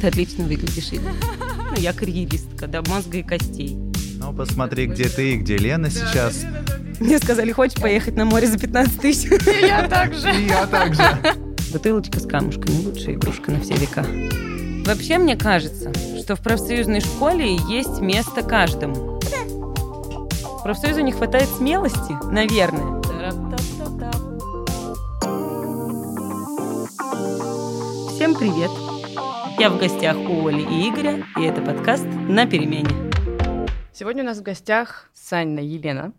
Ты отлично выглядишь, Игорь. Ну, я карьеристка до мозга и костей. Ну, посмотри, где ты и где Лена сейчас. Мне сказали, хочешь поехать на море за 15 тысяч? Я также. И я также. Бутылочка с камушками – лучшая игрушка на все века. Вообще, мне кажется, что в профсоюзной школе есть место каждому. Профсоюзу не хватает смелости, наверное. Всем привет! Я в гостях у Оли и Игоря, и это подкаст «На перемене». Сегодня у нас в гостях Санина Елена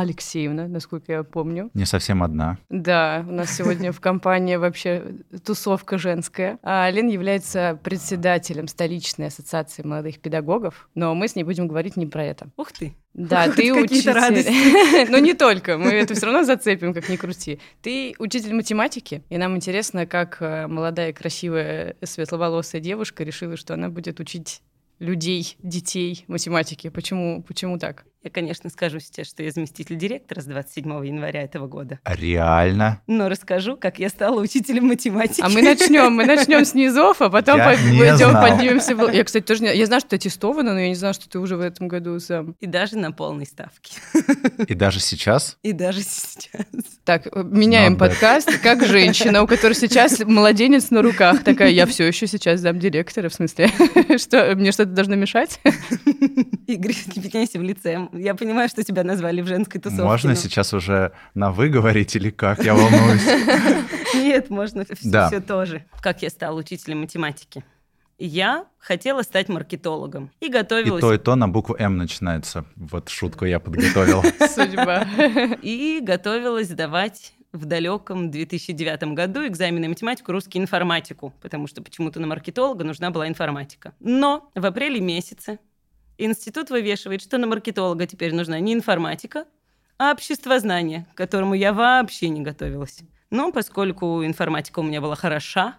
Алексеевна, насколько я помню. Не совсем одна. Да, у нас сегодня в компании вообще тусовка женская. А Лена является председателем столичной ассоциации молодых педагогов, но мы с ней будем говорить не про это. Ух ты! Да, ты Какие-то учитель. Но не только, мы это все равно зацепим, как ни крути. Ты учитель математики, и нам интересно, как э, молодая, красивая, светловолосая девушка решила, что она будет учить людей, детей математики. Почему, почему так? Я, конечно, скажу сейчас, что я заместитель директора с 27 января этого года. Реально? Но расскажу, как я стала учителем математики. А мы начнем, мы начнем с низов, а потом Я пойдем поднимемся. в- Я, кстати, тоже не... Я знаю, что ты аттестована, но я не знала, что ты уже в этом году сам. И даже на полной ставке. И даже сейчас? И даже сейчас. Так, э, меняем Not bad. подкаст. Как женщина, у которой сейчас младенец на руках, такая, я все еще сейчас зам директора, в смысле, что мне что-то должно мешать? Игорь, не меняйся в лице. Я понимаю, что тебя назвали в женской тусовке. Можно но- сейчас уже на «вы» говорить или как? Я волнуюсь. Нет, можно все, тоже. Как я стала учителем математики? Я хотела стать маркетологом и И готовилась. то, и то на букву «М» начинается. Вот шутку я подготовил. Судьба. и готовилась сдавать в далеком 2009 году экзамены математику, русский информатику, потому что почему-то на маркетолога нужна была информатика. Но в апреле месяце институт вывешивает, что на маркетолога теперь нужна не информатика, а обществознание, к которому я вообще не готовилась. Но поскольку информатика у меня была хороша,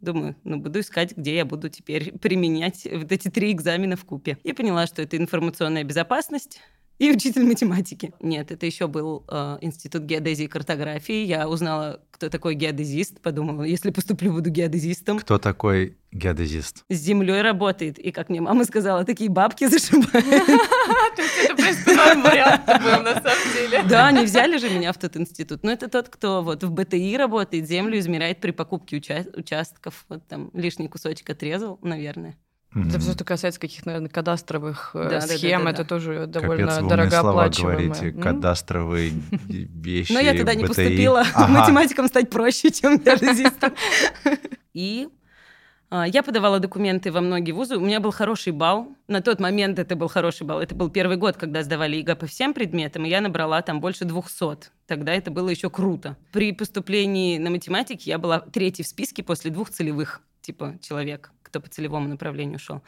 думаю, ну, буду искать, где я буду теперь применять вот эти три экзамена в купе. И поняла, что это информационная безопасность, и учитель математики. Нет, это еще был э, институт геодезии и картографии. Я узнала, кто такой геодезист. Подумала, если поступлю, буду геодезистом. Кто такой геодезист? С землей работает. И, как мне мама сказала, такие бабки зашибают. Это, вариант был, на самом деле. Да, они взяли же меня в тот институт. Но это тот, кто вот в БТИ работает, землю измеряет при покупке уча- участков. Вот там лишний кусочек отрезал, наверное. Мгм. Это все, что касается каких, наверное, кадастровых э, Да, да, да, схем, да, это да. тоже довольно Капец, дорогооплачиваемое. говорите. М? Кадастровые вещи, Но я туда не поступила. Ага. Математикам стать проще, чем геодезистом. И а, я подавала документы во многие вузы. У меня был хороший балл. На тот момент это был хороший балл. Это был первый год, когда сдавали ЕГЭ по всем предметам, и я набрала там больше 200. Тогда это было еще круто. При поступлении на математике я была третьей в списке после двух целевых, типа, человек, кто по целевому направлению шел.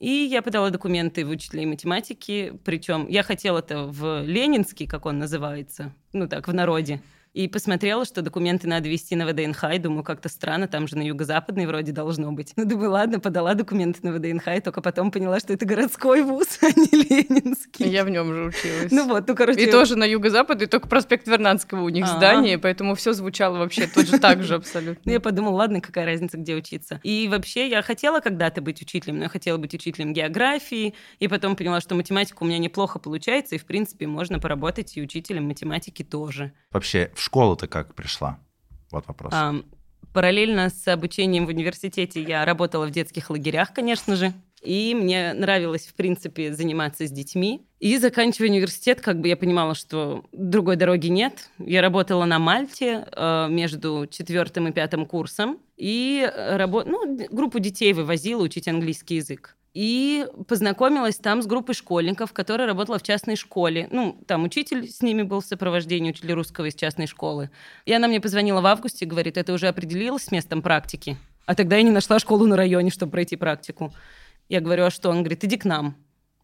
И я подала документы в учителей математики, причем я хотела это в Ленинский, как он называется, ну так, в народе. И посмотрела, что документы надо вести на ВДНХ, и думаю, как-то странно, там же на юго-западной вроде должно быть. Ну, думаю, ладно, подала документы на ВДНХ, и только потом поняла, что это городской вуз, а не Ленинский. Я в нем же училась. Ну вот, ну, короче... И тоже на юго-запад, и только проспект Вернадского у них А. здание, поэтому все звучало вообще тоже так же Ну, абсолютно. я подумала, ладно, какая разница, где учиться. И вообще я хотела когда-то быть учителем, но я хотела быть учителем географии, и потом поняла, что математика у меня неплохо получается, и, в принципе, можно поработать и учителем математики тоже. Вообще, в школу-то как пришла? Вот вопрос. Ам, параллельно с обучением в университете я работала в детских лагерях, конечно же. И мне нравилось, в принципе, заниматься с детьми. И заканчивая университет, как бы я понимала, что другой дороги нет. Я работала на Мальте э, между четвертым и пятым курсом. И э, рабо- ну, группу детей вывозила учить английский язык. И познакомилась там с группой школьников, которая работала в частной школе. Ну, там учитель с ними был в сопровождении, учитель русского из частной школы. И она мне позвонила в августе и говорит, это уже определилось с местом практики? А тогда я не нашла школу на районе, чтобы пройти практику. Я говорю, а что? Он говорит, иди к нам.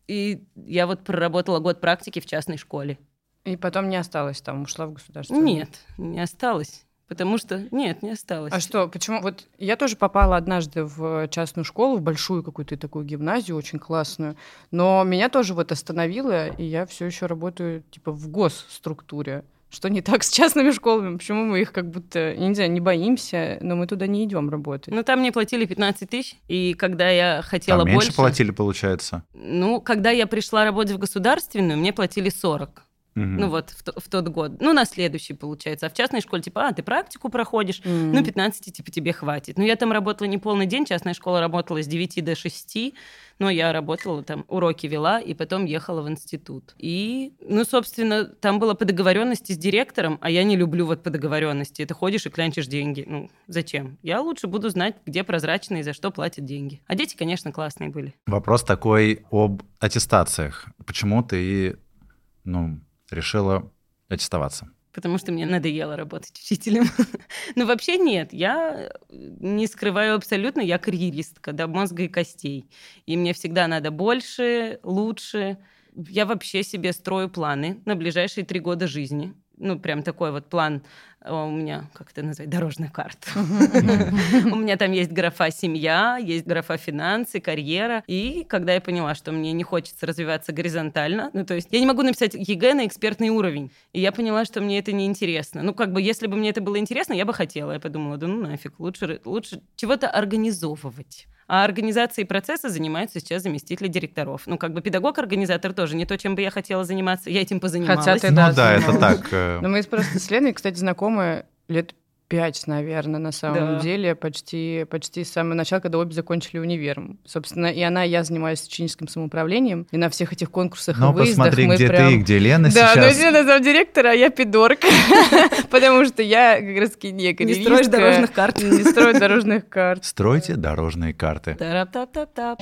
И я вот проработала год практики в частной школе. И потом не осталось там, ушла в государственную. Нет, не осталось. Потому что нет, не осталось. А что, почему? Вот я тоже попала однажды в частную школу, в большую какую-то такую гимназию, очень классную, но меня тоже вот остановило, и я все еще работаю типа в госструктуре. Что не так с частными школами? Почему мы их как будто, я не знаю, не боимся, но мы туда не идем работать? Ну, там мне платили 15 тысяч, и когда я хотела Там меньше больше... платили, получается. Ну, когда я пришла работать в государственную, мне платили 40. Ну вот, в, то- в тот год. Ну, на следующий, получается. А в частной школе, типа, а, ты практику проходишь, М. ну, 15, типа, тебе хватит. Ну, я там работала не полный день, частная школа работала с 9 до 6, но я работала там, уроки вела, и потом ехала в институт. И, ну, собственно, там было по договоренности с директором, а я не люблю вот по договоренности. Ты ходишь и клянчишь деньги. Ну, зачем? Я лучше буду знать, где прозрачно и за что платят деньги. А дети, конечно, классные были. Вопрос такой об аттестациях. Почему ты, ну, решила аттестоваться? Потому что мне надоело работать учителем. Но вообще нет, я не скрываю абсолютно, я карьеристка до мозга и костей. И мне всегда надо больше, лучше. Я вообще себе строю планы на ближайшие три года жизни. Ну, прям такой вот план э, у меня, как это назвать, дорожная карта. У меня там есть графа семья, есть графа финансы, карьера. И когда я поняла, что мне не хочется развиваться горизонтально, ну, то есть я не могу написать ЕГЭ на экспертный уровень, и я поняла, что мне это неинтересно. Ну, как бы, если бы мне это было интересно, я бы хотела. Я подумала, да ну нафиг, лучше, лучше чего-то организовывать. А организацией процесса занимаются сейчас заместители директоров. Ну, как бы педагог-организатор тоже не то, чем бы я хотела заниматься. Я этим позанималась. Хотя ты- Ну да, да, это так. э, Ну, мы просто с Леной, кстати, знакомы лет пять, наверное, на самом Да. деле, почти, почти с самого начала, когда обе закончили универ. Собственно, и она, и я занимаюсь ученическим самоуправлением, и на всех этих конкурсах и Но выездах посмотри, мы где прям... ты, где Лена Да, но сейчас. Лена замдиректора, а я пидорг, потому что я как раз таки не Не строишь дорожных карт. Не строю дорожных карт. Стройте дорожные карты. Тарап-тап-тап-тап.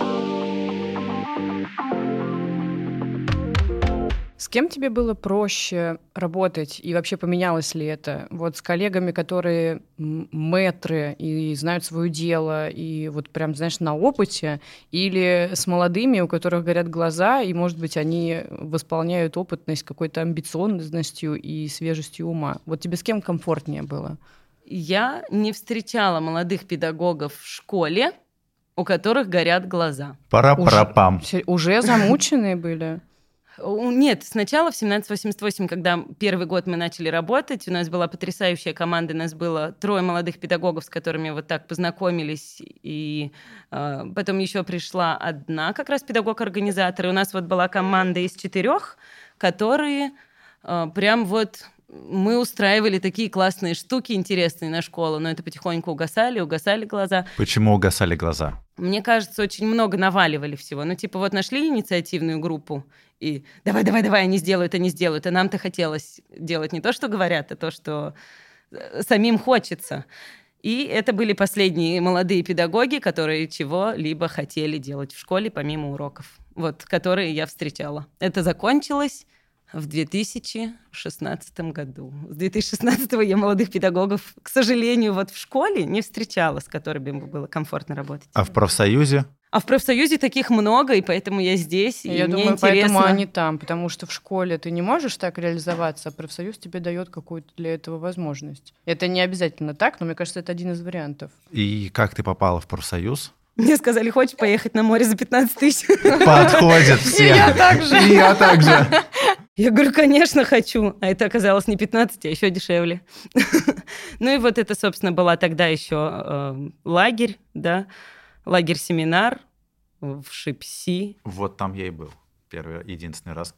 С кем тебе было проще работать и вообще поменялось ли это? Вот с коллегами, которые м, мэтры и знают свое дело и вот прям, знаешь, на опыте, или с молодыми, у которых горят глаза, и, может быть, они восполняют опытность какой-то амбициозностью и свежестью ума. Вот тебе с кем комфортнее было? Я не встречала молодых педагогов в школе, у которых горят глаза. Пара-пара-пам. Се- Уже замученные были? Нет, сначала в 1788, когда первый год мы начали работать, у нас была потрясающая команда, у нас было трое молодых педагогов, с которыми вот так познакомились, и э, потом еще пришла одна как раз педагог-организатор, и у нас вот была команда из четырех, которые э, прям вот мы устраивали такие классные штуки интересные на школу, но это потихоньку угасали, угасали глаза. Почему угасали глаза? Мне кажется, очень много наваливали всего. Ну, типа, вот нашли инициативную группу, и давай, давай, давай, они сделают, они сделают. А нам-то хотелось делать не то, что говорят, а то, что э, самим хочется. И это были последние молодые педагоги, которые чего-либо хотели делать в школе, помимо уроков. Вот, которые я встречала. Это закончилось в 2016 году. С 2016 я молодых педагогов, к сожалению, вот в школе не встречала, с которыми бы было комфортно работать. А в профсоюзе? А в профсоюзе таких много, и поэтому я здесь, и Я мне думаю, интересно. поэтому они там, потому что в школе ты не можешь так реализоваться, а профсоюз тебе дает какую-то для этого возможность. Это не обязательно так, но мне кажется, это один из вариантов. И как ты попала в профсоюз? Мне сказали, хочешь поехать на море за 15 тысяч? Подходят все. я так же. И я так же. Я говорю, конечно, хочу. А это оказалось не 15, а еще дешевле. Ну и вот это, собственно, была тогда еще э, лагерь, да, лагерь-семинар в Шипси. Вот там я и был. Первый, единственный раз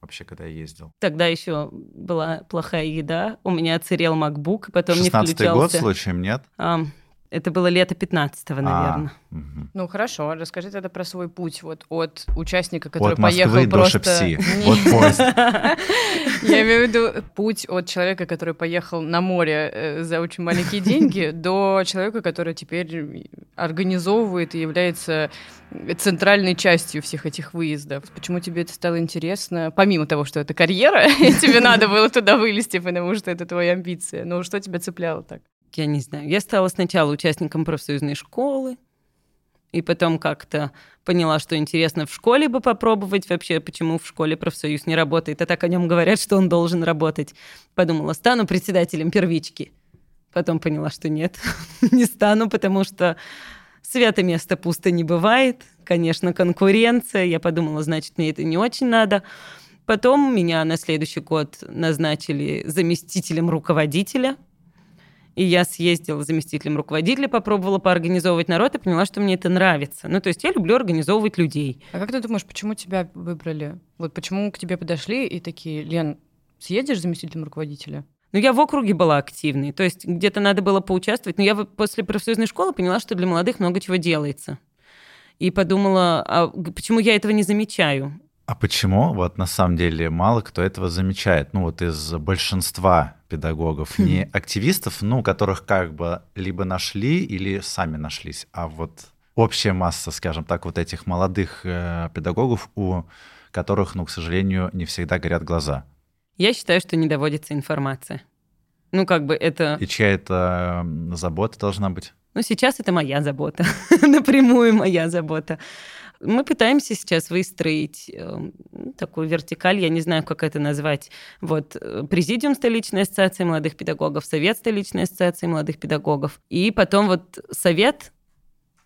вообще, когда я ездил. Тогда еще была плохая еда. У меня отсырел MacBook, и потом не 16-й год, включался. случаем, нет? Ам, это было лето 15-го, наверное. А, мгм. Ну хорошо, расскажи тогда про свой путь вот от участника, который От Москвы поехал до просто... Шепси. Не, Вот поезд. Я имею в виду путь от человека, который поехал на море э, за очень маленькие деньги, до человека, который теперь организовывает и является центральной частью всех этих выездов. Почему тебе это стало интересно? Помимо того, что это карьера, и тебе надо было туда вылезти, потому что это твоя амбиция. Ну, что тебя цепляло так? Я не знаю. Я стала сначала участником профсоюзной школы, и потом как-то поняла, что интересно в школе бы попробовать вообще, почему в школе профсоюз не работает, а так о нем говорят, что он должен работать. Подумала, стану председателем первички. Потом поняла, что нет, не стану, потому что свято место пусто не бывает. Конечно, конкуренция. Я подумала, значит, мне это не очень надо. Потом меня на следующий год назначили заместителем руководителя. И я съездила заместителем руководителя, попробовала поорганизовывать народ и поняла, что мне это нравится. Ну, то есть я люблю организовывать людей. А как ты думаешь, почему тебя выбрали? Вот почему к тебе подошли и такие, Лен, съедешь заместителем руководителя? Ну, я в округе была активной, то есть где-то надо было поучаствовать. Но я после профсоюзной школы поняла, что для молодых много чего делается. И подумала, а почему я этого не замечаю? А почему? Вот на самом деле мало кто этого замечает. Ну вот из большинства педагогов, хм. не активистов, ну, которых как бы либо нашли или сами нашлись, а вот общая масса, скажем так, вот этих молодых э, педагогов, у которых, ну, к сожалению, не всегда горят глаза. Я считаю, что не доводится информация. Ну, как бы это... И чья это забота должна быть? Ну, сейчас это моя забота. Напрямую моя забота. Мы пытаемся сейчас выстроить э, такую вертикаль, я не знаю, как это назвать. Вот э, Президиум столичной ассоциации молодых педагогов, Совет столичной ассоциации молодых педагогов, и потом вот Совет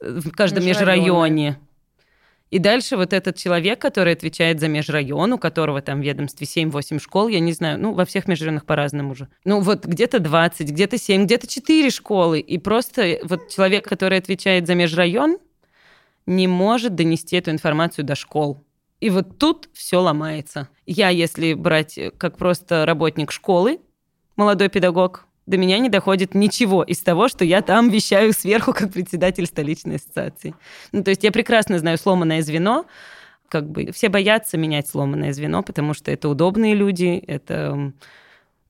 в каждом межрайоне. И дальше вот этот человек, который отвечает за межрайон, у которого там в ведомстве 7-8 школ, я не знаю, ну, во всех межрайонах по-разному уже. Ну, вот где-то 20, где-то 7, где-то 4 школы. И просто вот человек, который отвечает за межрайон, не может донести эту информацию до школ. И вот тут все ломается. Я, если брать как просто работник школы, молодой педагог, до меня не доходит ничего из того, что я там вещаю сверху как председатель столичной ассоциации. Ну, то есть я прекрасно знаю сломанное звено, как бы все боятся менять сломанное звено, потому что это удобные люди, это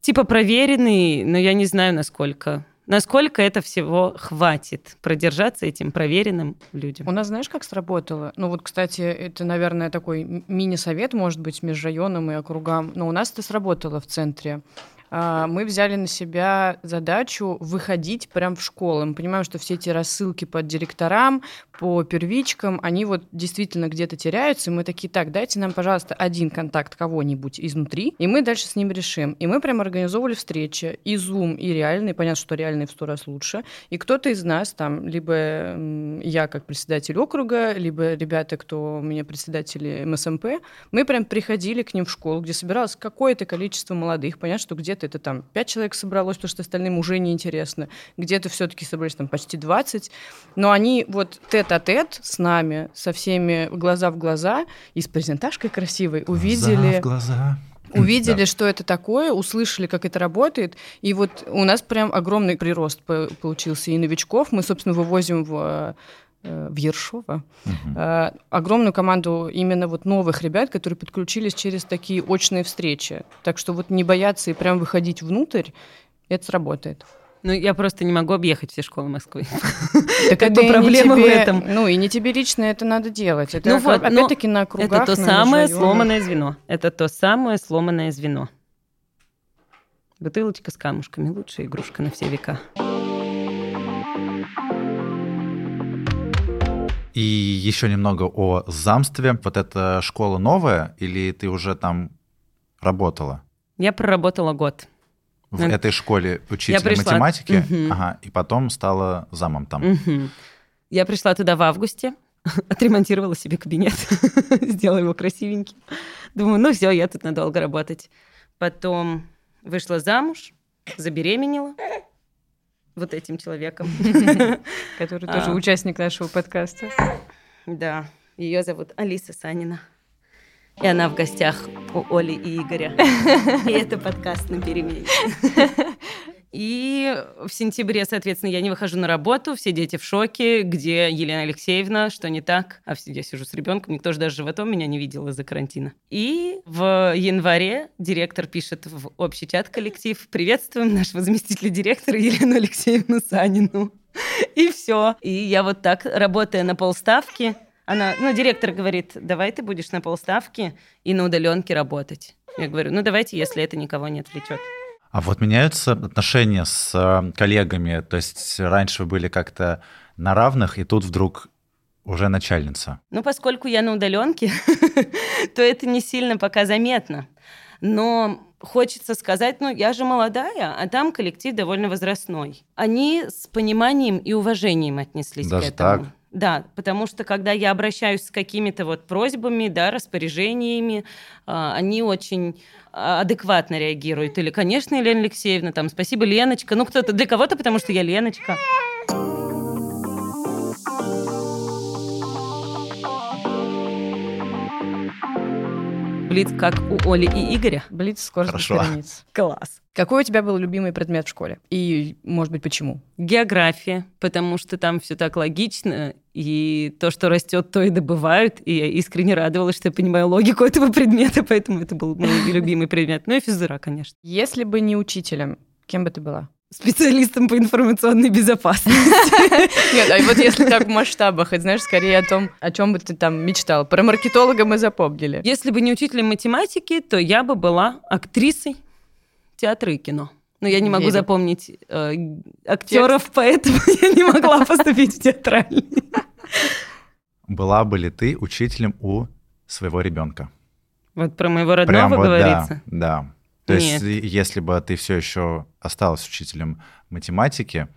типа проверенные, но я не знаю, насколько Насколько это всего хватит продержаться этим проверенным людям? У нас знаешь, как сработало? Ну вот, кстати, это, наверное, такой мини-совет, может быть, между районом и округам. Но у нас это сработало в центре. А, мы взяли на себя задачу выходить прям в школы. Мы понимаем, что все эти рассылки по директорам, по первичкам, они вот действительно где-то теряются, и мы такие, так, дайте нам, пожалуйста, один контакт кого-нибудь изнутри, и мы дальше с ним решим. И мы прям организовывали встречи, и Zoom, и реальный, понятно, что реальный в сто раз лучше, и кто-то из нас, там, либо я как председатель округа, либо ребята, кто у меня председатели МСМП, мы прям приходили к ним в школу, где собиралось какое-то количество молодых, понятно, что где-то это там пять человек собралось, потому что остальным уже неинтересно, где-то все-таки собрались там почти 20, но они вот тет-а-тет с нами, со всеми глаза в глаза, и с презентажкой красивой глаза увидели... в глаза. Увидели, да. что это такое, услышали, как это работает, и вот у нас прям огромный прирост получился и новичков. Мы, собственно, вывозим в э, в Ершова. Угу. огромную команду именно вот новых ребят, которые подключились через такие очные встречи. Так что вот не бояться и прям выходить внутрь, это сработает. Ну, я просто не могу объехать все школы Москвы. Так это проблема в этом. Ну, и не тебе лично это надо делать. Это ну, вот, опять-таки на кругах. Это то самое сломанное звено. Это то самое сломанное звено. Бутылочка с камушками. Лучшая игрушка на все века. И еще немного о замстве. Вот эта школа новая или ты уже там работала? Я проработала год в mm. этой школе учителя математики, угу. ага, и потом стала замом там. Угу. Я пришла туда в августе, отремонтировала себе кабинет, сделала его красивеньким. Думаю, ну все, я тут надолго работать. Потом вышла замуж, забеременела вот этим человеком. Который тоже а. участник нашего подкаста. Да, ее зовут Алиса Санина. И она в гостях у Оли и Игоря. И это подкаст на перемене. И в сентябре, соответственно, я не выхожу на работу, все дети в шоке, где Елена Алексеевна, что не так. А я сижу с ребенком, никто же даже животом меня не видел из-за карантина. И в январе директор пишет в общий чат коллектив «Приветствуем нашего заместителя директора Елену Алексеевну Санину». И все. И я вот так, работая на полставки, она, ну, директор говорит, давай ты будешь на полставки и на удаленке работать. Я говорю, ну, давайте, если это никого не отвлечет. А вот меняются отношения с э, коллегами? То есть раньше вы были как-то на равных, и тут вдруг уже начальница. Ну, поскольку я на удаленке, то это не сильно пока заметно. Но хочется сказать, ну, я же молодая, а там коллектив довольно возрастной. Они с пониманием и уважением отнеслись Даже к этому. Так? Да, потому что когда я обращаюсь с какими-то вот просьбами, да, распоряжениями, а, они очень а, адекватно реагируют. Или, конечно, Елена Алексеевна, там, спасибо, Леночка. Ну, кто-то для кого-то, потому что я Леночка. Блиц как у Оли и Игоря. Блиц скорость Хорошо. границ. Класс. Какой у тебя был любимый предмет в школе? И, может быть, почему? География, потому что там все так логично, и то, что растет, то и добывают. И я искренне радовалась, что я понимаю логику этого предмета, поэтому это был мой любимый предмет. Ну и физра, конечно. Если бы не учителем, кем бы ты была? Специалистом по информационной безопасности. Нет, а вот если так в масштабах, это знаешь, скорее о том, о чем бы ты там мечтал. Про маркетолога мы запомнили. Если бы не учителем математики, то я бы была актрисой театра и кино. Но я не могу Верю. запомнить э, актеров, поэтому я не могла поступить в театральный. Была бы ли ты учителем у своего ребенка? Вот про моего родного вот, говорится. да, да. То есть, Нет. и- если бы ты все еще осталась учителем математики,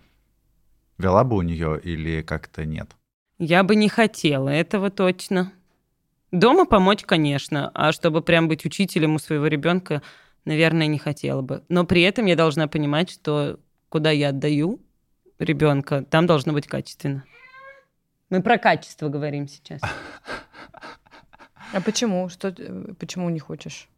вела бы у нее или как-то нет? Я бы не хотела, этого точно. Дома помочь, конечно, а чтобы прям быть учителем у своего ребенка, наверное, не хотела бы. Но при этом я должна понимать, что куда я отдаю ребенка, там должно быть качественно. Мы про качество говорим сейчас. А почему? Что, почему не хочешь?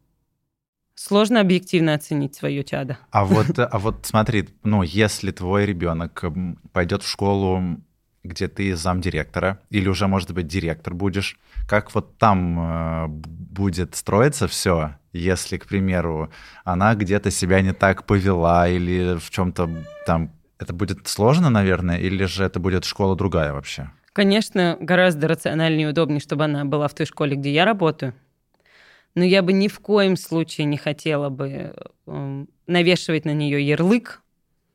Сложно объективно оценить свое чадо. А вот, а вот смотри, ну, если твой ребенок пойдет в школу, где ты замдиректора, или уже, может быть, директор будешь, как вот там э, будет строиться все, если, к примеру, она где-то себя не так повела, или в чем-то там... Это будет сложно, наверное, или же это будет школа другая вообще? Конечно, гораздо рациональнее и удобнее, чтобы она была в той школе, где я работаю. Но я бы ни в коем случае не хотела бы эм, навешивать на нее ярлык,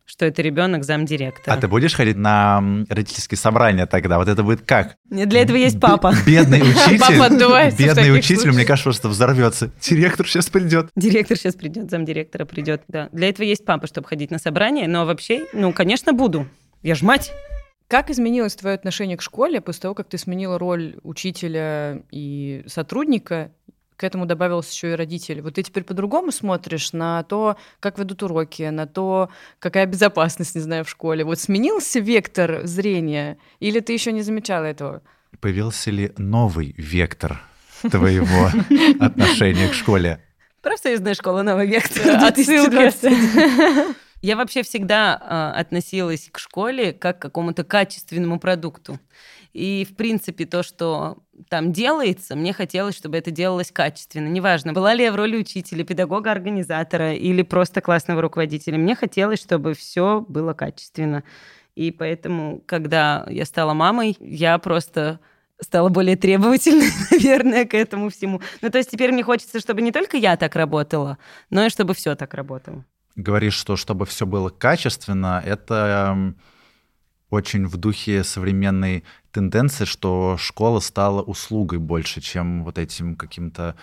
что это ребенок замдиректора. А ты будешь ходить на родительские собрания тогда? Вот это будет как? Нет, Для этого есть папа. Бедный учитель. Папа Бедный учитель, мне кажется, что взорвется. Директор сейчас придет. Директор сейчас придет, замдиректора придет. Да. Для этого есть папа, чтобы ходить на собрания. Но вообще, ну, конечно, буду. Я ж мать. Как изменилось твое отношение к школе после того, как ты сменила роль учителя и сотрудника? К этому добавился еще и родитель. Вот ты теперь по-другому смотришь на то, как ведут уроки, на то, какая безопасность, не знаю, в школе. Вот сменился вектор зрения, или ты еще не замечала этого? Появился ли новый вектор твоего отношения к школе? Профсоюзная школа «Новый вектор» Отсылка. 2020. Я вообще всегда а, относилась к школе как к какому-то качественному продукту. И, в принципе, то, что там делается, мне хотелось, чтобы это делалось качественно. Неважно, была ли я в роли учителя, педагога, организатора или просто классного руководителя. Мне хотелось, чтобы все было качественно. И поэтому, когда я стала мамой, я просто стала более требовательной, наверное, к этому всему. Ну, то есть теперь мне хочется, чтобы не только я так работала, но и чтобы все так работало. Говоришь, что чтобы все было качественно, это эм, очень в духе современной тенденции, что школа стала услугой больше, чем вот этим каким-то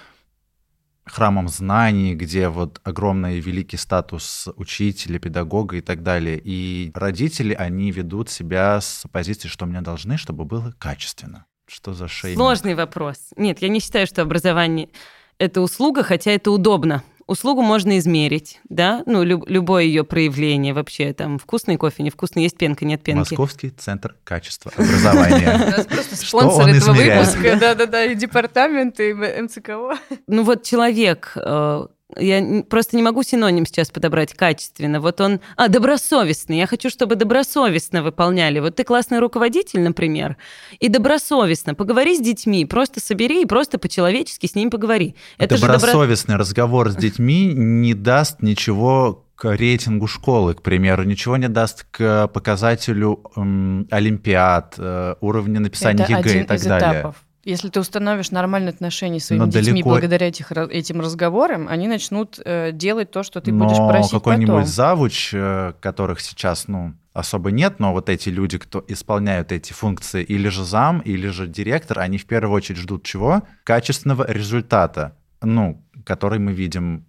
храмом знаний, где вот огромный великий статус учителя, педагога и так далее. И родители, они ведут себя с позиции, что мне должны, чтобы было качественно. Что за шейминг? Сложный вопрос. Нет, я не считаю, что образование — это услуга, хотя это удобно. Услугу можно измерить, да, ну, люб- любое ее проявление вообще, там, вкусный кофе, невкусный, есть пенка, нет пенки. Московский центр качества образования. У нас просто Что спонсор он этого измеряет? выпуска. Да-да-да, и департамент, и МЦКО. Ну вот человек, э, я просто не могу синоним сейчас подобрать качественно. Вот он, а, добросовестный. Я хочу, чтобы добросовестно выполняли. Вот ты классный руководитель, например, и добросовестно поговори с детьми, просто собери и просто по-человечески с ними поговори. Это же добро- Добросовестный разговор с детьми не даст ничего к рейтингу школы, к примеру, ничего не даст к показателю м, олимпиад, э, уровня написания Это ЕГЭ один и так из далее. этапов. Если ты установишь нормальные отношения с своими Но детьми далеко- благодаря этих, этим разговорам, они начнут э, делать то, что ты будешь но просить какой-нибудь потом. завуч, э, которых сейчас, ну, особо нет, но вот эти люди, кто исполняют эти функции, или же зам, или же директор, они в первую очередь ждут чего? Качественного результата, ну, который мы видим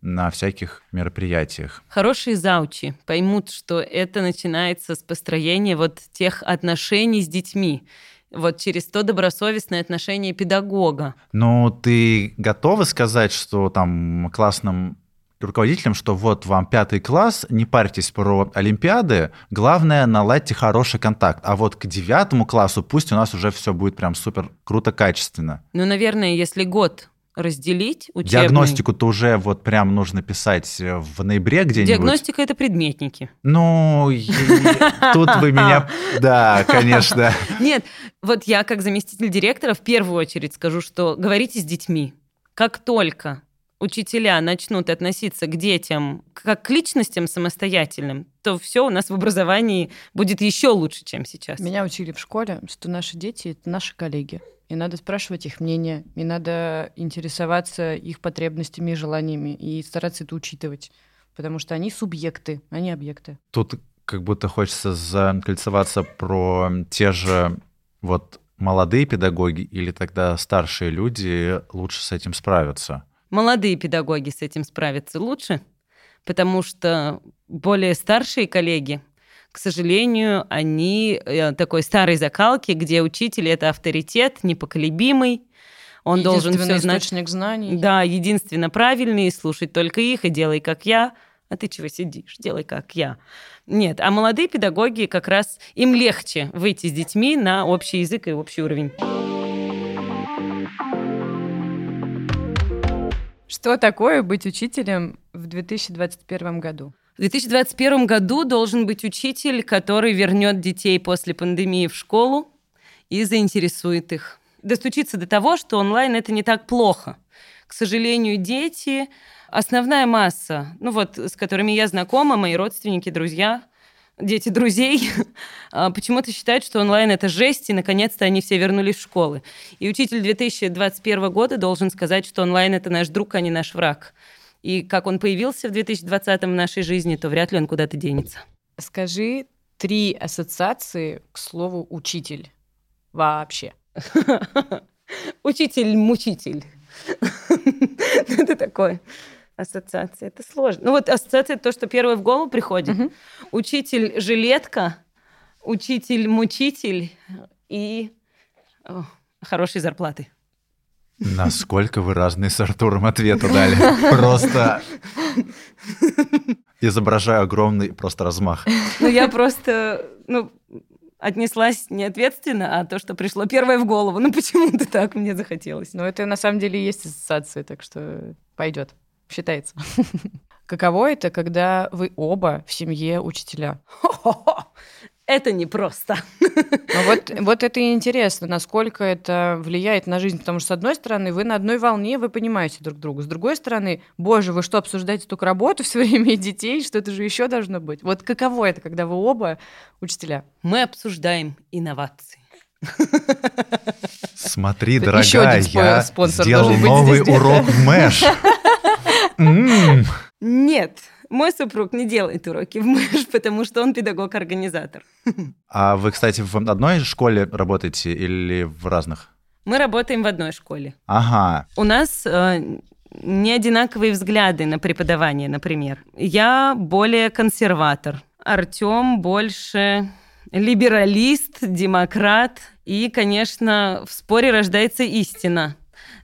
на всяких мероприятиях. Хорошие заучи поймут, что это начинается с построения вот тех отношений с детьми вот через то добросовестное отношение педагога. Ну, ты готова сказать, что там классным руководителям, что вот вам пятый класс, не парьтесь про Олимпиады, главное наладьте хороший контакт. А вот к девятому классу пусть у нас уже все будет прям супер круто, качественно. Ну, наверное, если год разделить учебный... Диагностику-то уже вот прям нужно писать э, в ноябре где-нибудь. Диагностика — это предметники. Ну, тут вы меня... Да, конечно. Нет, вот я как заместитель директора в первую очередь скажу, что говорите с детьми. Как только учителя начнут относиться к детям как к личностям самостоятельным, то все у нас в образовании будет еще лучше, чем сейчас. Меня учили в школе, что наши дети это наши коллеги. И надо спрашивать их мнение, и надо интересоваться их потребностями и желаниями, и стараться это учитывать. Потому что они субъекты, а не объекты. Тут как будто хочется закольцеваться про те же вот молодые педагоги или тогда старшие люди лучше с этим справятся молодые педагоги с этим справятся лучше, потому что более старшие коллеги, к сожалению, они э, такой старой закалки, где учитель это авторитет непоколебимый, он должен все знать. источник знаний. Да, единственно правильный, слушать только их и делай как я. А ты чего сидишь? Делай как я. Нет, а молодые педагоги как раз им легче выйти с детьми на общий язык и общий уровень. Что такое быть учителем в 2021 году? В 2021 году должен быть учитель, который вернет детей после пандемии в школу и заинтересует их. Достучиться до того, что онлайн это не так плохо. К сожалению, дети, основная масса, ну вот с которыми я знакома, мои родственники, друзья, дети друзей а, почему-то считают, что онлайн это жесть, и наконец-то они все вернулись в школы. И учитель 2021 года должен сказать, что онлайн это наш друг, а не наш враг. И как он появился в 2020 в нашей жизни, то вряд ли он куда-то денется. Скажи три ассоциации к слову учитель вообще. Учитель-мучитель. Это такое ассоциация. Это сложно. Ну вот ассоциация то, что первое в голову приходит. Угу. Учитель жилетка, учитель мучитель и о, хорошей зарплаты. Насколько вы разные с Артуром ответы дали. Просто изображаю огромный просто размах. Ну, я просто, ну, отнеслась не ответственно, а то, что пришло первое в голову. Ну, почему-то так мне захотелось. Ну, это на самом деле и есть ассоциация, так что пойдет считается. Каково это, когда вы оба в семье учителя? Это непросто. Ну вот, вот это и интересно, насколько это влияет на жизнь. Потому что, с одной стороны, вы на одной волне, вы понимаете друг друга. С другой стороны, боже, вы что, обсуждаете только работу все время и детей? Что это же еще должно быть? Вот каково это, когда вы оба учителя? Мы обсуждаем инновации. Смотри, дорогая, я сделал новый урок в Мэш. Нет, мой супруг не делает уроки в МЭШ, потому что он педагог-организатор. А вы, кстати, в одной школе работаете или в разных? Мы работаем в одной школе. Ага. У нас э, не одинаковые взгляды на преподавание, например. Я более консерватор. Артем больше либералист, демократ. И, конечно, в споре рождается истина.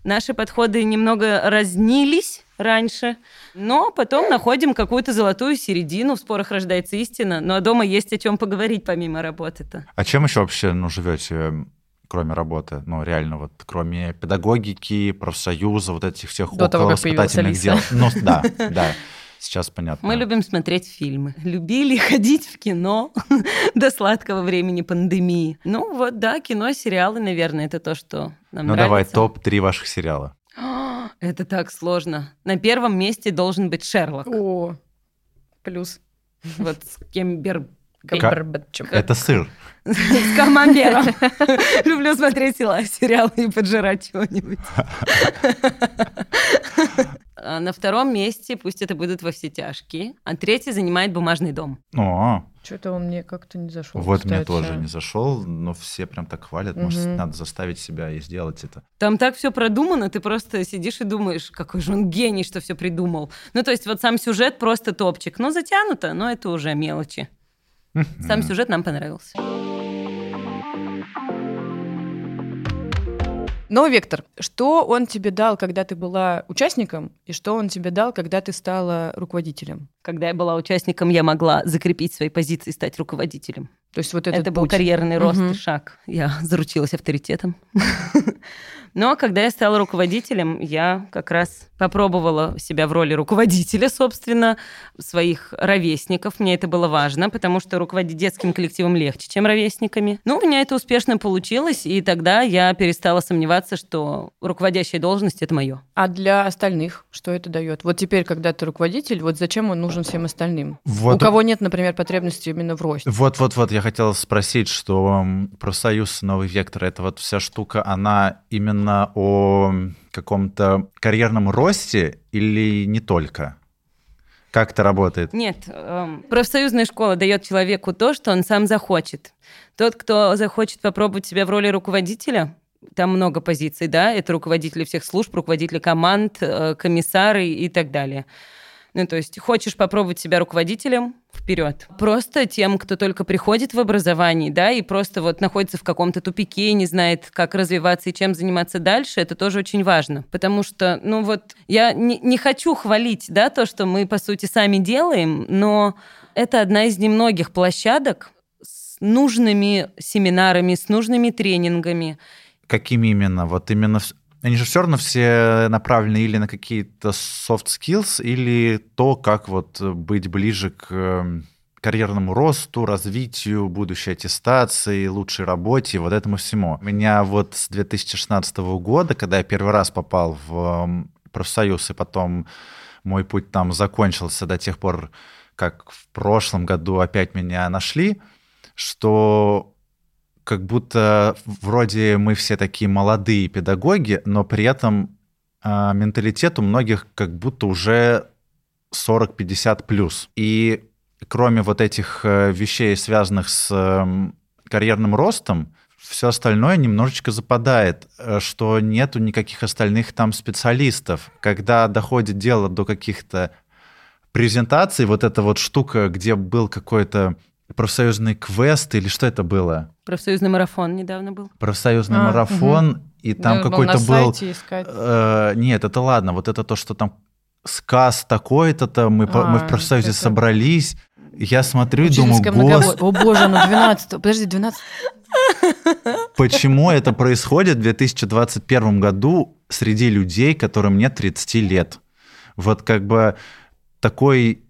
Наши подходы немного разнились, раньше. Но потом находим какую-то золотую середину, в спорах рождается истина. Ну а дома есть о чем поговорить помимо работы-то. А чем еще вообще ну, живете? кроме работы, ну, реально, вот, кроме педагогики, профсоюза, вот этих всех До того, как воспитательных дел. Ну, да, да. Сейчас понятно. Мы любим смотреть фильмы. Любили ходить в кино до сладкого времени пандемии. Ну вот, да, кино, сериалы, наверное, это то, что нам ну, нравится. Ну давай, топ-3 ваших сериала. Это так сложно. На первом месте должен быть Шерлок. О, плюс. Вот с Кембер... Это сыр. С камамбером. Люблю смотреть сериалы и поджирать чего-нибудь. А на втором месте пусть это будут во все тяжкие, а третий занимает бумажный дом. О, Что-то он мне как-то не зашел. Вот мне кстати. тоже не зашел, но все прям так хвалят. Может, Мгм. надо заставить себя и сделать это. Там так все продумано, ты просто сидишь и думаешь, какой же он гений, что все придумал. Ну, то есть вот сам сюжет просто топчик. Ну, затянуто, но это уже мелочи. Сам сюжет нам понравился. Но, Вектор, что он тебе дал, когда ты была участником, и что он тебе дал, когда ты стала руководителем? Когда я была участником, я могла закрепить свои позиции и стать руководителем. То есть вот этот Это был путь. карьерный рост Мгм. и шаг. Я заручилась авторитетом. Но когда я стала руководителем, я как раз попробовала себя в роли руководителя, собственно, своих ровесников. Мне это было важно, потому что руководить детским коллективом легче, чем ровесниками. Ну, у меня это успешно получилось, и тогда я перестала сомневаться, что руководящая должность — это мое. А для остальных что это дает? Вот теперь, когда ты руководитель, вот зачем он нужен всем остальным? Вот, У кого нет, например, потребности именно в росте? вот, вот, вот, я хотел спросить, что профсоюз «Новый вектор» — это вот вся штука, она именно о каком-то карьерном росте или не только? Как это работает? Нет, эм, профсоюзная школа дает человеку то, что он сам захочет. Тот, кто захочет попробовать себя в роли руководителя, там много позиций, да, это руководители всех служб, руководители команд, э, комиссары и так далее. Ну, то есть, хочешь попробовать себя руководителем, вперед. Просто тем, кто только приходит в образование, да, и просто вот находится в каком-то тупике, не знает, как развиваться и чем заниматься дальше, это тоже очень важно. Потому что, ну вот, я не, не хочу хвалить, да, то, что мы, по сути, сами делаем, но это одна из немногих площадок с нужными семинарами, с нужными тренингами. Какими именно? Вот именно... Они же все равно все направлены или на какие-то soft skills, или то, как вот быть ближе к э, карьерному росту, развитию, будущей аттестации, лучшей работе, вот этому всему. У меня вот с 2016 года, когда я первый раз попал в м, профсоюз, и потом мой путь там закончился до тех пор, как в прошлом году опять меня нашли, что как будто вроде мы все такие молодые педагоги, но при этом а, менталитет у многих как будто уже 40-50 плюс. И кроме вот этих э, вещей, связанных с эм, карьерным ростом, все остальное немножечко западает, э, что нету никаких остальных там специалистов. Когда доходит дело до каких-то презентаций, вот эта вот штука, где был какой-то профсоюзный квест или что это было? Профсоюзный марафон недавно был. Профсоюзный А, марафон, и там Надо было какой-то на был... сайте искать. Э, нет, это ладно, вот это то, что там сказ такой-то, мы, по- мы в А, профсоюзе это- собрались. Я смотрю и думаю, гос, О боже, ну 12 Подожди, 12 почему это происходит в 2021 году среди людей, которым нет 30 лет? Вот как бы такой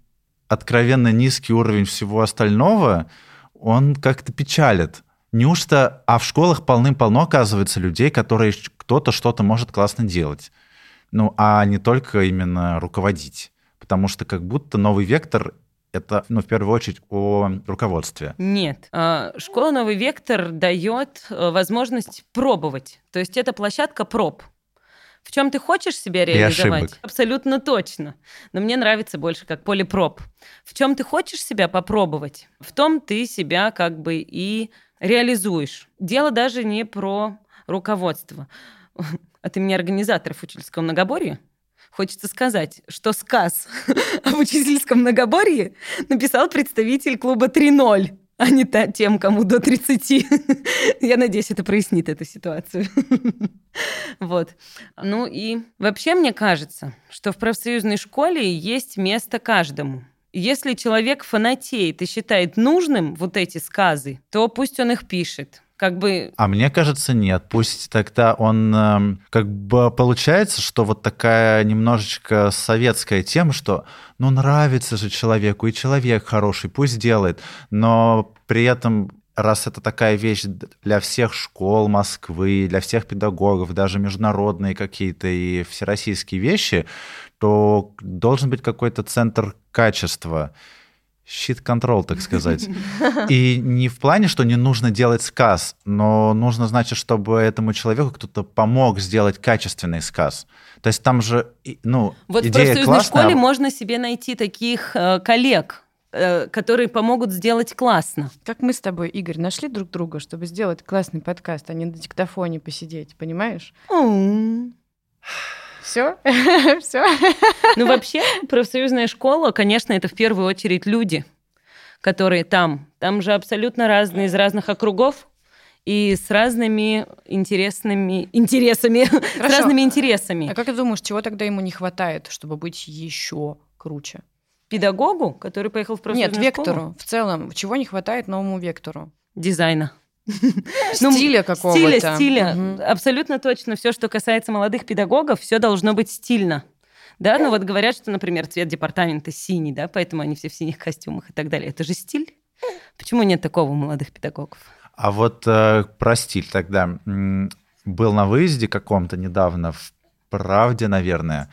откровенно низкий уровень всего остального, он как-то печалит. Неужто... А в школах полным-полно, оказывается, людей, которые кто-то что-то может классно делать. Ну, а не только именно руководить. Потому что как будто новый вектор — это, ну, в первую очередь, о руководстве. Нет. А, Школа «Новый вектор» дает э, возможность пробовать. То есть это площадка проб. В чем ты хочешь себя реализовать? Абсолютно точно. Но мне нравится больше как поле проб. В чем ты хочешь себя попробовать? В том ты себя как бы и реализуешь. Дело даже не про руководство. От имени организаторов учительского многоборья Хочется сказать, что сказ об учительском многоборье написал представитель клуба 3.0, а не та- тем, кому до 30. Я надеюсь, это прояснит эту ситуацию. Вот. Ну и вообще мне кажется, что в профсоюзной школе есть место каждому. Если человек фанатеет и считает нужным вот эти сказы, то пусть он их пишет. Как бы А мне кажется, нет. Пусть тогда он эм, как бы получается, что вот такая немножечко советская тема, что ну нравится же человеку, и человек хороший, пусть делает. Но при этом, раз это такая вещь для всех школ Москвы, для всех педагогов, даже международные какие-то и всероссийские вещи, то должен быть какой-то центр качества. Щит-контрол, так сказать. И не в плане, что не нужно делать сказ, но нужно, значит, чтобы этому человеку кто-то помог сделать качественный сказ. То есть там же, ну, Вот в идея профсоюзной классная. школе можно себе найти таких э, коллег, э, которые помогут сделать классно. Как мы с тобой, Игорь, нашли друг друга, чтобы сделать классный подкаст, а не на диктофоне посидеть, понимаешь? Все? Все? Ну, вообще, профсоюзная школа, конечно, это в первую очередь люди, которые там. Там же абсолютно разные, из разных округов и с разными интересными интересами, с разными интересами. А как ты думаешь, чего тогда ему не хватает, чтобы быть еще круче? Педагогу, который поехал в профсоюзную Нет, вектору. В целом, чего не хватает новому вектору? Дизайна. Ну, стиля какого-то. Стиля, стиля. Абсолютно точно. Все, что касается молодых педагогов, все должно быть стильно. Да, ну вот говорят, что, например, цвет департамента синий, да, поэтому они все в синих костюмах и так далее. Это же стиль. Почему нет такого у молодых педагогов? А вот э, про стиль тогда. Был на выезде каком-то недавно, в «Правде», наверное,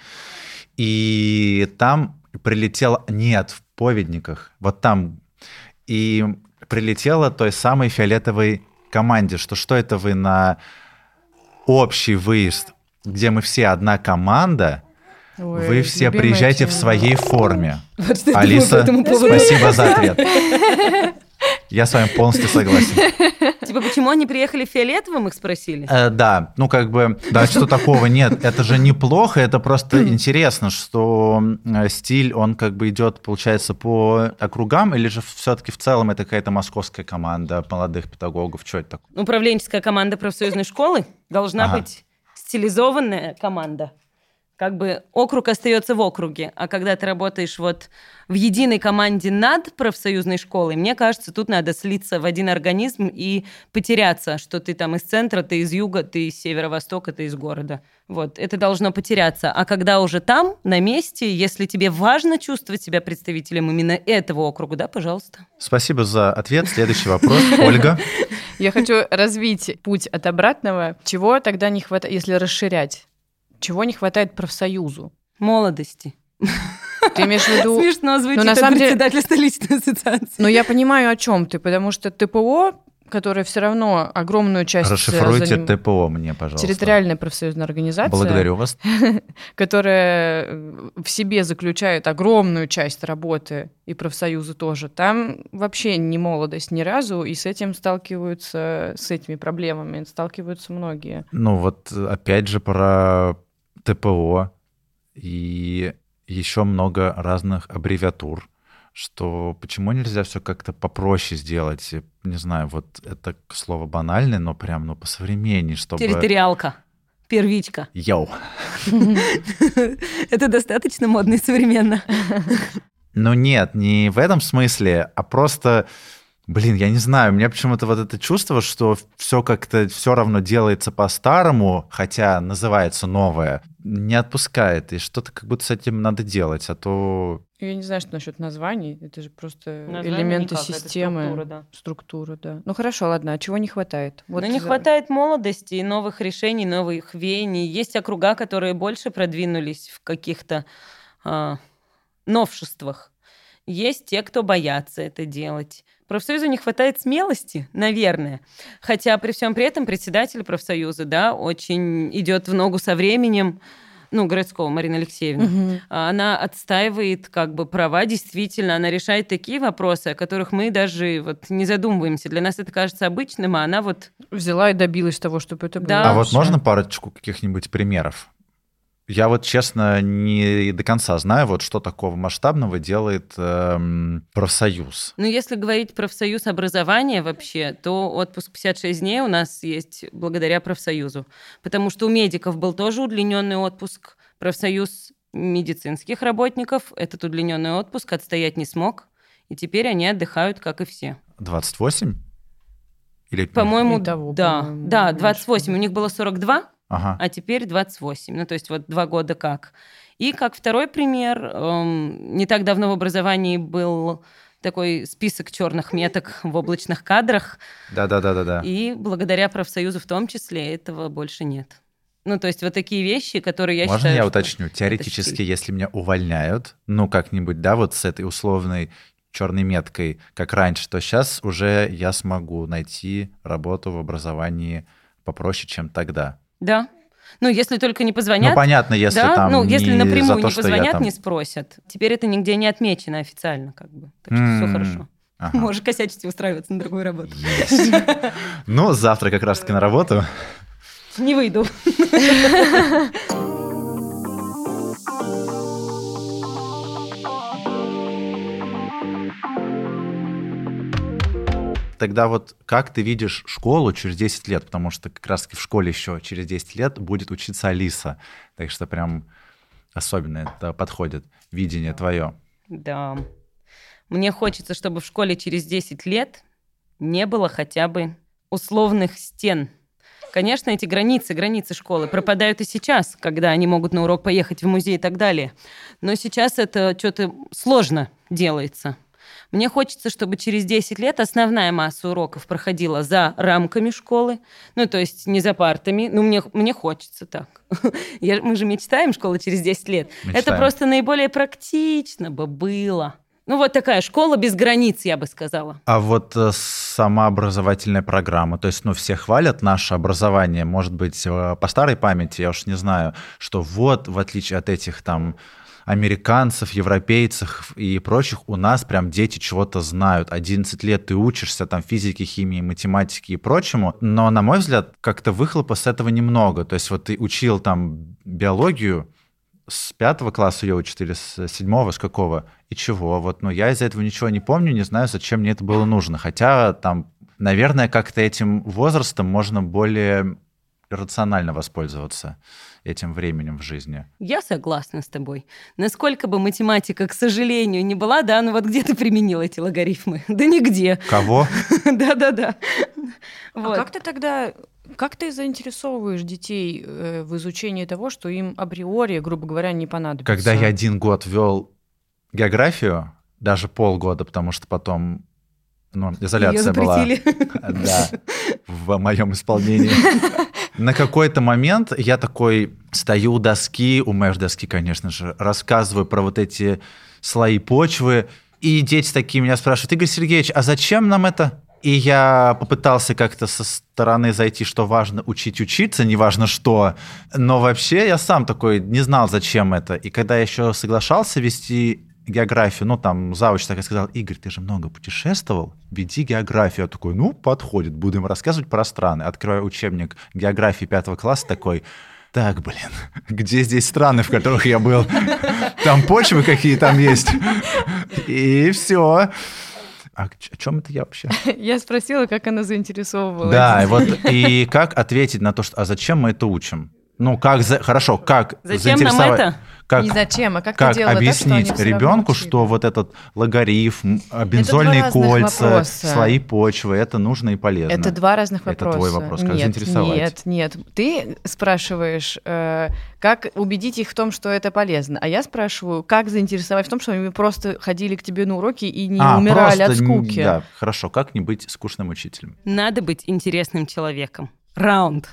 и там прилетел, нет, в «Поведниках», вот там, и прилетела той самой фиолетовой команде, что что это вы на общий выезд, где мы все одна команда, Ой, вы все приезжаете тема. в своей форме. Вот Алиса, спасибо за ответ. Я с вами полностью согласен. Типа, почему они приехали фиолетовым, их спросили? Э, да, ну как бы, да, что такого нет. Это же неплохо, это просто интересно, что стиль, он как бы идет, получается, по округам, или же все-таки в целом это какая-то московская команда молодых педагогов? Что это такое? Управленческая команда профсоюзной школы должна ага. быть стилизованная команда как бы округ остается в округе, а когда ты работаешь вот в единой команде над профсоюзной школой, мне кажется, тут надо слиться в один организм и потеряться, что ты там из центра, ты из юга, ты из северо-востока, ты из города. Вот, это должно потеряться. А когда уже там, на месте, если тебе важно чувствовать себя представителем именно этого округа, да, пожалуйста. Спасибо за ответ. Следующий вопрос. Ольга. Я хочу развить путь от обратного. Чего тогда не хватает, если расширять? Чего не хватает профсоюзу? Молодости. Ты имеешь в виду... Смешно звучит, но на самом деле... председатель столичной ассоциации. Но я понимаю, о чем ты, потому что ТПО которая все равно огромную часть... Расшифруйте заним... ТПО мне, пожалуйста. Территориальная профсоюзная организация. Благодарю вас. Которая в себе заключает огромную часть работы, и профсоюзы тоже. Там вообще не молодость ни разу, и с этим сталкиваются, с этими проблемами сталкиваются многие. Ну вот опять же про ТПО и еще много разных аббревиатур что почему нельзя все как-то попроще сделать? Не знаю, вот это слово банальное, но прям, ну, посовременнее, чтобы... Территориалка. Первичка. Йоу. Это достаточно модно и современно. Ну нет, не в этом смысле, а просто Блин, я не знаю, у меня почему-то вот это чувство, что все как-то все равно делается по-старому, хотя называется новое, не отпускает, и что-то как будто с этим надо делать, а то... Я не знаю, что насчет названий, это же просто Название элементы никак, системы. структура, да. Структура, да. Ну хорошо, ладно, а чего не хватает? Вот ну не за... хватает молодости, новых решений, новых веяний. Есть округа, которые больше продвинулись в каких-то э, новшествах. Есть те, кто боятся это делать. Профсоюзу не хватает смелости, наверное. Хотя при всем при этом председатель профсоюза, да, очень идет в ногу со временем, ну, городского Марина Алексеевна, угу. она отстаивает как бы права, действительно, она решает такие вопросы, о которых мы даже вот не задумываемся. Для нас это кажется обычным, а она вот... Взяла и добилась того, чтобы это было. Да. А вот можно парочку каких-нибудь примеров? Я вот, честно, не до конца знаю, вот что такого масштабного делает эм, профсоюз. Ну, если говорить про профсоюз образования вообще, то отпуск 56 дней у нас есть благодаря профсоюзу. Потому что у медиков был тоже удлиненный отпуск. Профсоюз медицинских работников этот удлиненный отпуск отстоять не смог. И теперь они отдыхают, как и все. 28? Или... По-моему, да. По да, 28. У них было 42, ага. а теперь 28. Ну, то есть вот два года как. И как второй пример, эм, не так давно в образовании был такой список черных меток в облачных кадрах. Да, да, да, да, да. И благодаря профсоюзу в том числе этого больше нет. Ну, то есть вот такие вещи, которые я Можно считаю... Можно я уточню? Теоретически, если меня увольняют, ну, как-нибудь, да, вот с этой условной черной меткой, как раньше, то сейчас уже я смогу найти работу в образовании попроще, чем тогда. Да. Ну, если только не позвонят. Ну, понятно, если да? там Ну, если не напрямую за то, не позвонят, там- не спросят. Теперь это нигде не отмечено официально, как бы. Так что все М, хорошо. ага. Можешь косячить и устраиваться на другую работу. Есть. Ну, завтра как раз-таки на работу. Не выйду. Тогда вот как ты видишь школу через 10 лет? Потому что как раз-таки в школе еще через 10 лет будет учиться Алиса. Так что прям особенно это подходит, видение твое. Да. Мне хочется, чтобы в школе через 10 лет не было хотя бы условных стен. Конечно, эти границы, границы школы пропадают и сейчас, когда они могут на урок поехать в музей и так далее. Но сейчас это что-то сложно делается. Мне хочется, чтобы через 10 лет основная масса уроков проходила за рамками школы, ну, то есть не за партами. Ну, мне, мне хочется так. Я, мы же мечтаем школа через 10 лет. Это Мечтаем. просто наиболее практично бы было. Ну, вот такая школа без границ, я бы сказала. А вот э, сама образовательная программа, то есть, ну, все хвалят наше образование, может быть, э, по старой памяти, я уж не знаю, что вот, в отличие от этих там американцев, европейцев и прочих, у нас прям дети чего-то знают. 11 лет ты учишься там физике, химии, математике и прочему, но, на мой взгляд, как-то выхлопа с этого немного. То есть вот ты учил там биологию, с пятого класса ее учат или с седьмого, с какого? И чего? Вот, ну, я из-за этого ничего не помню, не знаю, зачем мне это было нужно. Хотя там, наверное, как-то этим возрастом можно более рационально воспользоваться этим временем в жизни. Я согласна с тобой. Насколько бы математика, к сожалению, не была, да, ну вот где ты применил эти логарифмы? Да нигде. Кого? Да-да-да. А как ты тогда, как ты заинтересовываешь детей э, в изучении того, что им априори, грубо говоря, не понадобится? Когда я один год вел географию, даже полгода, потому что потом ну, Её изоляция была. Да, в моем исполнении. На какой-то момент я такой стою у доски, у моей доски, конечно же, рассказываю про вот эти слои почвы, и дети такие меня спрашивают, Игорь Сергеевич, а зачем нам это? И я попытался как-то со стороны зайти, что важно учить учиться, неважно что. Но вообще я сам такой не знал, зачем это. И когда я еще соглашался вести географию, ну там завуч так и сказал, Игорь, ты же много путешествовал, веди географию. Я такой, ну, подходит, буду им рассказывать про страны. Открываю учебник географии пятого класса, такой, так, блин, где здесь страны, в которых я был? Там почвы какие там есть. И все. А о чем это я вообще? Я спросила, как она заинтересовывала. Да, вот и как ответить на то, что а зачем мы это учим? Ну, как за... хорошо, как Зачем нам заинтересовать- это? Как, Не зачем, а как, как объяснить так, что ребенку, что вот этот логарифм, а, бензольные кольца, вопроса. слои почвы, это нужно и полезно. Это два разных Это вопроса. твой вопрос, как нет, заинтересовать? Нет, нет. Ты спрашиваешь, э, как убедить их в том, что это полезно, а я спрашиваю, как заинтересовать в том, что они просто ходили к тебе на уроки и не А, умирали от просто н- скуки. Да, хорошо, как не быть скучным учителем? Надо быть интересным человеком. Раунд.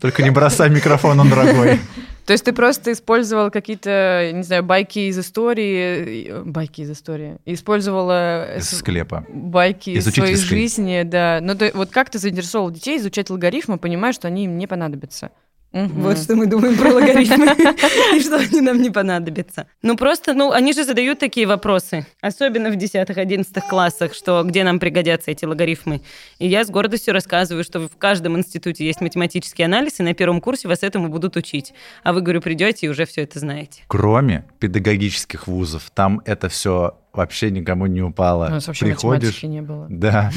Только не бросай микрофон, он дорогой. То есть ты просто использовал какие-то, не знаю, байки из истории, э, байки из истории, использовала Из склепа. байки из своей жизни, да. Ну, вот как ты заинтересовал детей изучать логарифмы, понимая, что они им не понадобятся? Мгм. Вот что мы думаем про логарифмы и что они нам не понадобятся. Ну просто, ну они же задают такие вопросы, особенно в 10-11 классах, что где нам пригодятся эти логарифмы. И я с гордостью рассказываю, что в каждом институте есть математический анализ, и на первом курсе вас этому будут учить. А вы, говорю, придете и уже все это знаете. Кроме педагогических вузов, там это все вообще никому не упало. У нас вообще Приходишь, математики не было. да,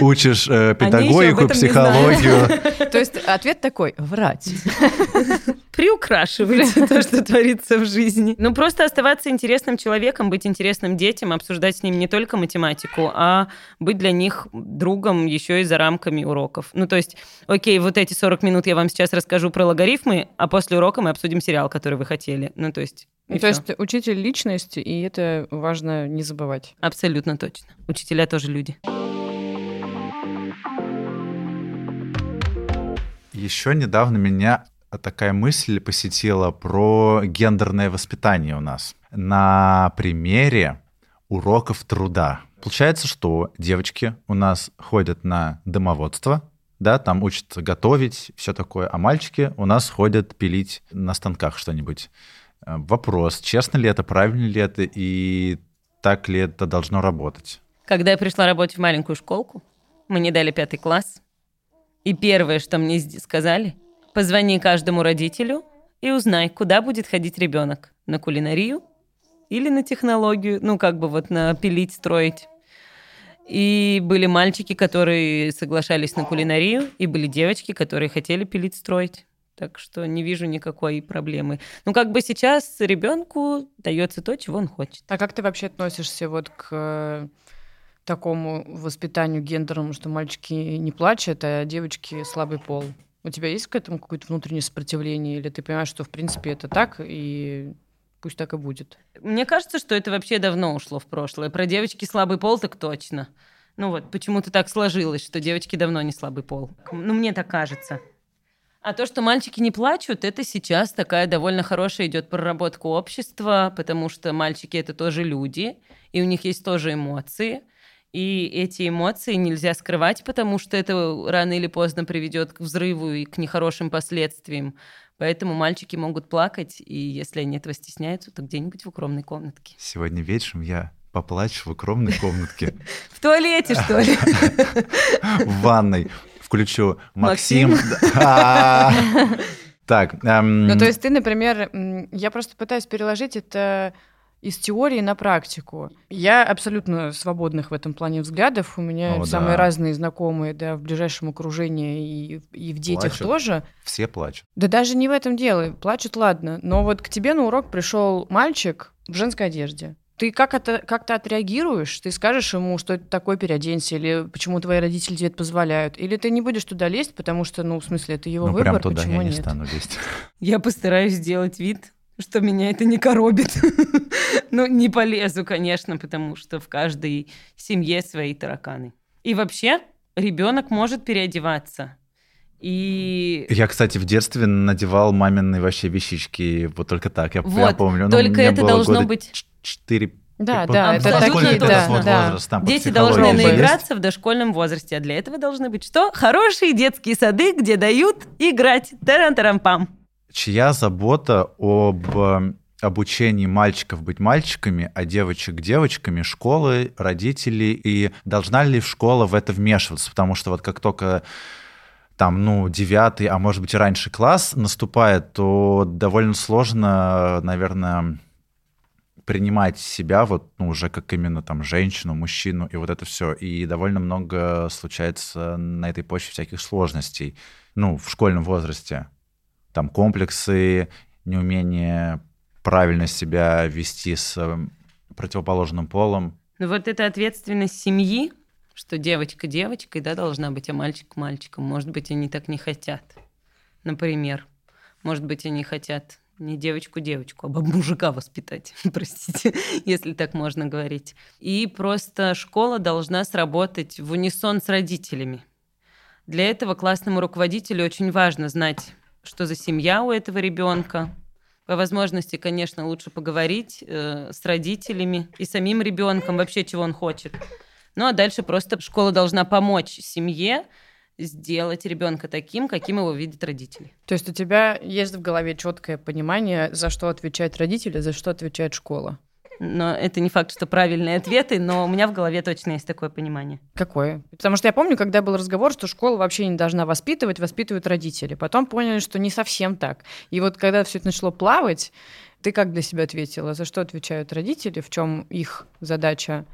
учишь э, педагогику, психологию. То есть ответ такой – врать. Приукрашивайте то, что творится в жизни. Ну, просто оставаться интересным человеком, быть интересным детям, обсуждать с ними не только математику, а быть для них другом еще и за рамками уроков. Ну, то есть, окей, вот эти 40 минут я вам сейчас расскажу про логарифмы, а после урока мы обсудим сериал, который вы хотели. Ну, то есть... и Ну, То всё. есть учитель личность, и это важно не забывать. Абсолютно точно. Учителя тоже люди. Еще недавно меня такая мысль посетила про гендерное воспитание у нас. На примере уроков труда. Получается, что девочки у нас ходят на домоводство, да, там учат готовить, все такое, а мальчики у нас ходят пилить на станках что-нибудь. Э, вопрос, честно ли это, правильно ли это и так ли это должно работать? Когда я пришла работать в маленькую школку, мне дали пятый класс, и первое, что мне сказали, позвони каждому родителю и узнай, куда будет ходить ребенок, на кулинарию или на технологию, ну как бы вот на пилить, строить. И были мальчики, которые соглашались на кулинарию, и были девочки, которые хотели пилить, строить. Так что не вижу никакой проблемы. Ну, как бы сейчас ребенку дается то, чего он хочет. А как ты вообще относишься вот к э, такому воспитанию гендерному, что мальчики не плачут, а девочки слабый пол? У тебя есть к этому какое-то внутреннее сопротивление, или ты понимаешь, что в принципе это так, и пусть так и будет? Мне кажется, что это вообще давно ушло в прошлое. Про девочки слабый пол так точно. Ну вот, почему-то так сложилось, что девочки давно не слабый пол. Ну, мне так кажется. А то, что мальчики не плачут, это сейчас такая довольно хорошая идет проработка общества, потому что мальчики это тоже люди, и у них есть тоже эмоции. И эти эмоции нельзя скрывать, потому что это рано или поздно приведет к взрыву и к нехорошим последствиям. Поэтому мальчики могут плакать, и если они этого стесняются, то где-нибудь в укромной комнатке. Сегодня вечером я поплачу в укромной комнатке. В туалете, что ли? В ванной включу Максим. Так. Эм, ну, то есть ты, например, я просто пытаюсь переложить это из теории на практику. Я абсолютно свободных в этом плане взглядов. У меня О, самые да. разные знакомые, да, в ближайшем окружении и, и в детях плачут. тоже. Все плачут. Да даже не в этом дело. Плачут, ладно. Но вот к тебе на урок пришел мальчик в женской одежде. Ты как это как-то отреагируешь? Ты скажешь ему, что это такое, переоденься, или почему твои родители тебе это позволяют? Или ты не будешь туда лезть, потому что, ну, в смысле, это его ну, выбор, прям туда почему я нет? не стану лезть. Я постараюсь сделать вид, что меня это не коробит. ну, не полезу, конечно, потому что в каждой семье свои тараканы. И вообще, ребенок может переодеваться. И... Я, кстати, в детстве надевал мамины вообще вещички, вот только так, я вот, прям помню. Ну, только это должно быть... 4 да, да, это такие, да, да. Возраст, там, Дети должны наиграться есть. в дошкольном возрасте, а для этого должны быть что? Хорошие детские сады, где дают играть. Таран-тарам-пам. Чья забота об э, обучении мальчиков быть мальчиками, а девочек девочками, школы, родители, и должна ли школа в это вмешиваться? Потому что вот как только там, ну, девятый, а может быть и раньше класс наступает, то довольно сложно, наверное, принимать себя вот, ну, уже как именно там женщину, мужчину и вот это все. И довольно много случается на этой почве всяких сложностей, ну, в школьном возрасте. Там комплексы, неумение правильно себя вести с противоположным полом. Ну вот эта ответственность семьи, что девочка девочкой, да, должна быть, а мальчик мальчиком. Может быть, они так не хотят, например. Может быть, они хотят не девочку-девочку, а мужика воспитать, простите, если так можно говорить. И просто школа должна сработать в унисон с родителями. Для этого классному руководителю очень важно знать, что за семья у этого ребенка. По возможности, конечно, лучше поговорить э, с родителями и самим ребенком, вообще чего он хочет. Ну а дальше просто школа должна помочь семье сделать ребенка таким, каким его видят родители. То есть у тебя есть в голове четкое понимание, за что отвечают родители, за что отвечает школа? Но это не факт, что правильные ответы, но у меня в голове точно есть такое понимание. Какое? Потому что я помню, когда был разговор, что школа вообще не должна воспитывать, воспитывают родители. Потом поняли, что не совсем так. И вот когда все это начало плавать, ты как для себя ответила? За что отвечают родители? В чем их задача?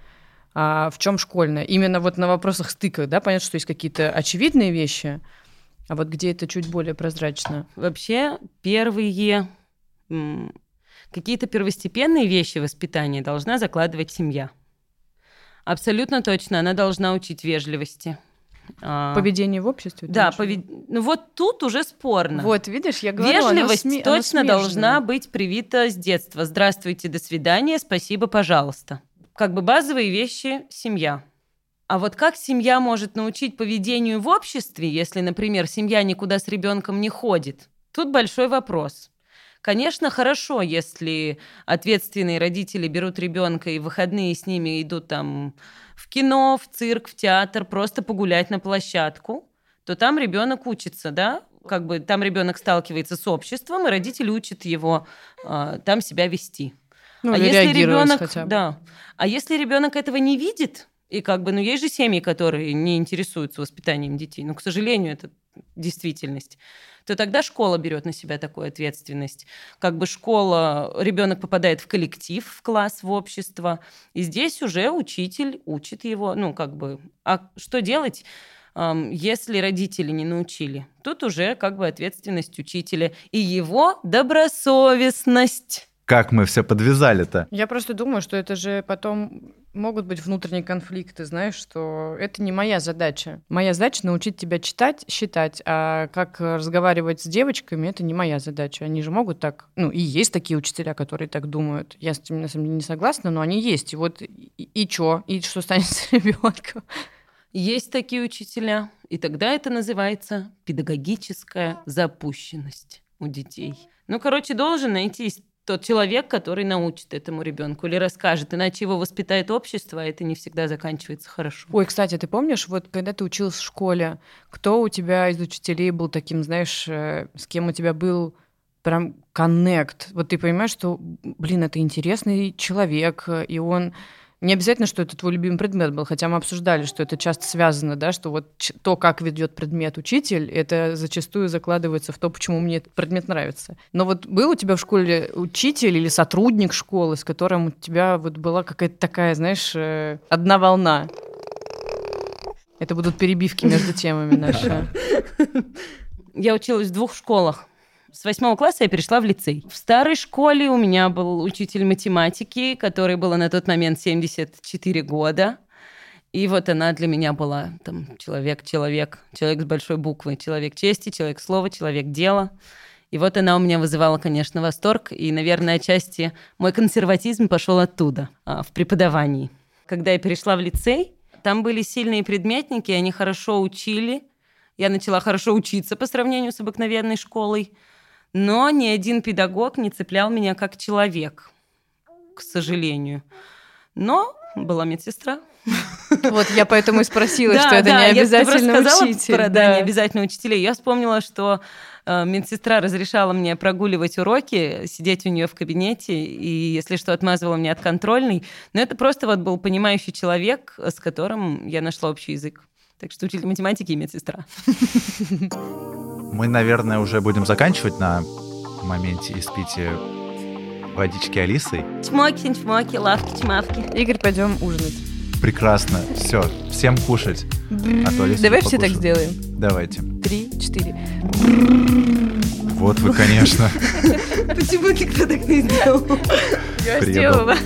А в чем школьная. Именно вот на вопросах стыка, да, понятно, что есть какие-то очевидные вещи, а вот где это чуть более прозрачно. Вообще первые какие-то первостепенные вещи воспитания должна закладывать семья. Абсолютно точно, она должна учить вежливости. А, Поведение в обществе? Да, повед... ну вот тут уже спорно. Вот, видишь, я говорю, Вежливость сме... точно должна быть привита с детства. Здравствуйте, до свидания, спасибо, пожалуйста как бы базовые вещи семья. А вот как семья может научить поведению в обществе, если, например, семья никуда с ребенком не ходит? Тут большой вопрос. Конечно, хорошо, если ответственные родители берут ребенка и в выходные с ними идут там в кино, в цирк, в театр, просто погулять на площадку то там ребенок учится, да, как бы там ребенок сталкивается с обществом, и родители учат его э, там себя вести. Ну, а если ребенок, хотя бы. да, а если ребенок этого не видит, и как бы, ну, есть же семьи, которые не интересуются воспитанием детей, но, к сожалению, это действительность, то тогда школа берет на себя такую ответственность. Как бы школа, ребенок попадает в коллектив, в класс, в общество, и здесь уже учитель учит его, ну, как бы, а что делать? если родители не научили, тут уже как бы ответственность учителя и его добросовестность. Как мы все подвязали-то? Я просто думаю, что это же потом могут быть внутренние конфликты, знаешь, что это не моя задача. Моя задача научить тебя читать, считать, а как разговаривать с девочками, это не моя задача. Они же могут так, ну и есть такие учителя, которые так думают. Я с этим на самом деле не согласна, но они есть. И вот и, и чё? И что станет с ребенком? Есть такие учителя, и тогда это называется педагогическая запущенность у детей. Ну, короче, должен найтись тот человек, который научит этому ребенку или расскажет, иначе его воспитает общество, а это не всегда заканчивается хорошо. Ой, кстати, ты помнишь, вот когда ты учился в школе, кто у тебя из учителей был таким, знаешь, э, с кем у тебя был прям коннект? Вот ты понимаешь, что, блин, это интересный человек, и он не обязательно, что это твой любимый предмет был, хотя мы обсуждали, что это часто связано, да, что вот то, как ведет предмет учитель, это зачастую закладывается в то, почему мне этот предмет нравится. Но вот был у тебя в школе учитель или сотрудник школы, с которым у тебя вот была какая-то такая, знаешь, э, одна волна? Это будут перебивки между темами наши. Я училась в двух школах. С восьмого класса я перешла в лицей. В старой школе у меня был учитель математики, который был на тот момент 74 года. И вот она для меня была там человек-человек, человек с большой буквы, человек чести, человек слова, человек дела. И вот она у меня вызывала, конечно, восторг. И, наверное, отчасти мой консерватизм пошел оттуда, а, в преподавании. Когда я перешла в лицей, там были сильные предметники, они хорошо учили. Я начала хорошо учиться по сравнению с обыкновенной школой. Но ни один педагог не цеплял меня как человек, к сожалению. Но была медсестра. Вот я поэтому и спросила, что это не я- ты просто обязательно сказала учитель. да, не обязательно учителей. Я вспомнила, что э, медсестра разрешала мне прогуливать уроки, сидеть у нее в кабинете, и, если что, отмазывала меня от контрольной. Но это просто вот был понимающий человек, с которым я нашла общий язык. Так что учитель математики и медсестра. Мы, наверное, уже будем заканчивать на моменте испития водички Алисой. Чмоки, чмоки, лавки, чмавки. Игорь, пойдем ужинать. Прекрасно. Все, всем кушать. А то Алиса Давай все так сделаем. Давайте. Три, четыре. Вот вы, конечно. Почему никто так не сделал? Я сделала.